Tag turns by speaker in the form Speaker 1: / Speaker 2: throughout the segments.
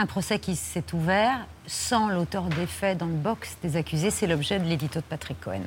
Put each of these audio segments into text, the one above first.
Speaker 1: Un procès qui s'est ouvert sans l'auteur des faits dans le box des accusés. C'est l'objet de l'édito de Patrick Cohen.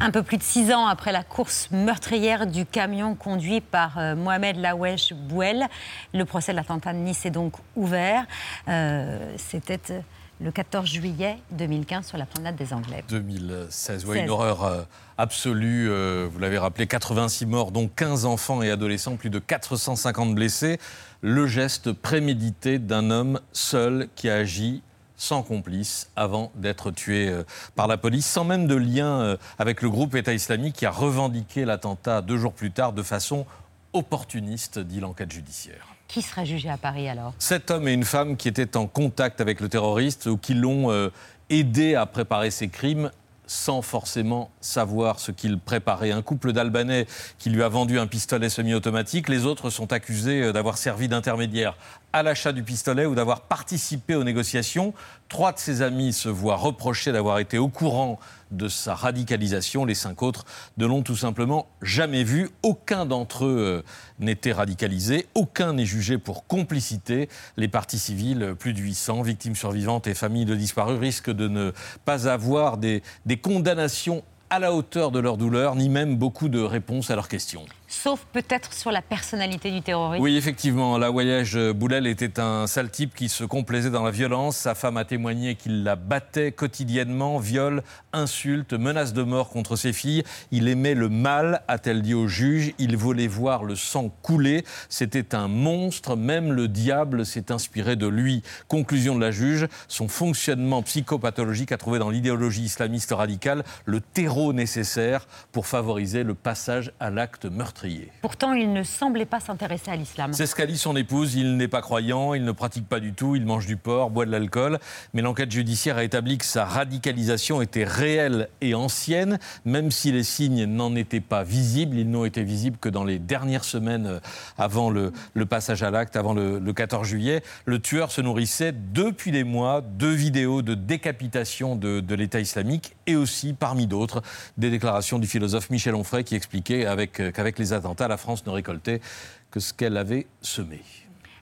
Speaker 1: Un peu plus de six ans après la course meurtrière du camion conduit par euh, Mohamed Lawesh Bouel, le procès de l'attentat de Nice est donc ouvert. Euh, c'était euh, le 14 juillet 2015 sur la promenade des Anglais.
Speaker 2: 2016, oui, une horreur absolue. vous l'avez rappelé, 86 morts, dont 15 enfants et adolescents, plus de 450 blessés. Le geste prémédité d'un homme seul qui a agi sans complice avant d'être tué euh, par la police, sans même de lien euh, avec le groupe État islamique qui a revendiqué l'attentat deux jours plus tard de façon opportuniste, dit l'enquête judiciaire.
Speaker 1: Qui sera jugé à Paris alors?
Speaker 2: Cet homme et une femme qui étaient en contact avec le terroriste ou qui l'ont euh, aidé à préparer ses crimes sans forcément savoir ce qu'il préparait. Un couple d'Albanais qui lui a vendu un pistolet semi-automatique. Les autres sont accusés d'avoir servi d'intermédiaire à l'achat du pistolet ou d'avoir participé aux négociations. Trois de ses amis se voient reprocher d'avoir été au courant de sa radicalisation. Les cinq autres ne l'ont tout simplement jamais vu. Aucun d'entre eux euh, n'était radicalisé. Aucun n'est jugé pour complicité. Les parties civiles, plus de 800, victimes survivantes et familles de disparus, risquent de ne pas avoir des condamnations à la hauteur de leur douleur, ni même beaucoup de réponses à leurs questions
Speaker 1: sauf peut-être sur la personnalité du terroriste.
Speaker 2: Oui, effectivement, la voyage Boulel était un sale type qui se complaisait dans la violence. Sa femme a témoigné qu'il la battait quotidiennement, viol, insultes, menaces de mort contre ses filles. Il aimait le mal, a-t-elle dit au juge. Il voulait voir le sang couler. C'était un monstre, même le diable s'est inspiré de lui. Conclusion de la juge, son fonctionnement psychopathologique a trouvé dans l'idéologie islamiste radicale le terreau nécessaire pour favoriser le passage à l'acte meurtrier.
Speaker 1: Pourtant, il ne semblait pas s'intéresser à l'islam.
Speaker 2: C'est ce qu'a dit son épouse. Il n'est pas croyant, il ne pratique pas du tout, il mange du porc, boit de l'alcool. Mais l'enquête judiciaire a établi que sa radicalisation était réelle et ancienne, même si les signes n'en étaient pas visibles. Ils n'ont été visibles que dans les dernières semaines euh, avant le, passage à l'acte, avant le, 14 juillet. Le tueur se nourrissait depuis des mois de vidéos de décapitation de, de l'État islamique et aussi, parmi d'autres, des déclarations du philosophe Michel Onfray qui expliquait euh, qu'avec les attentats, la France ne récoltait que ce qu'elle avait semé.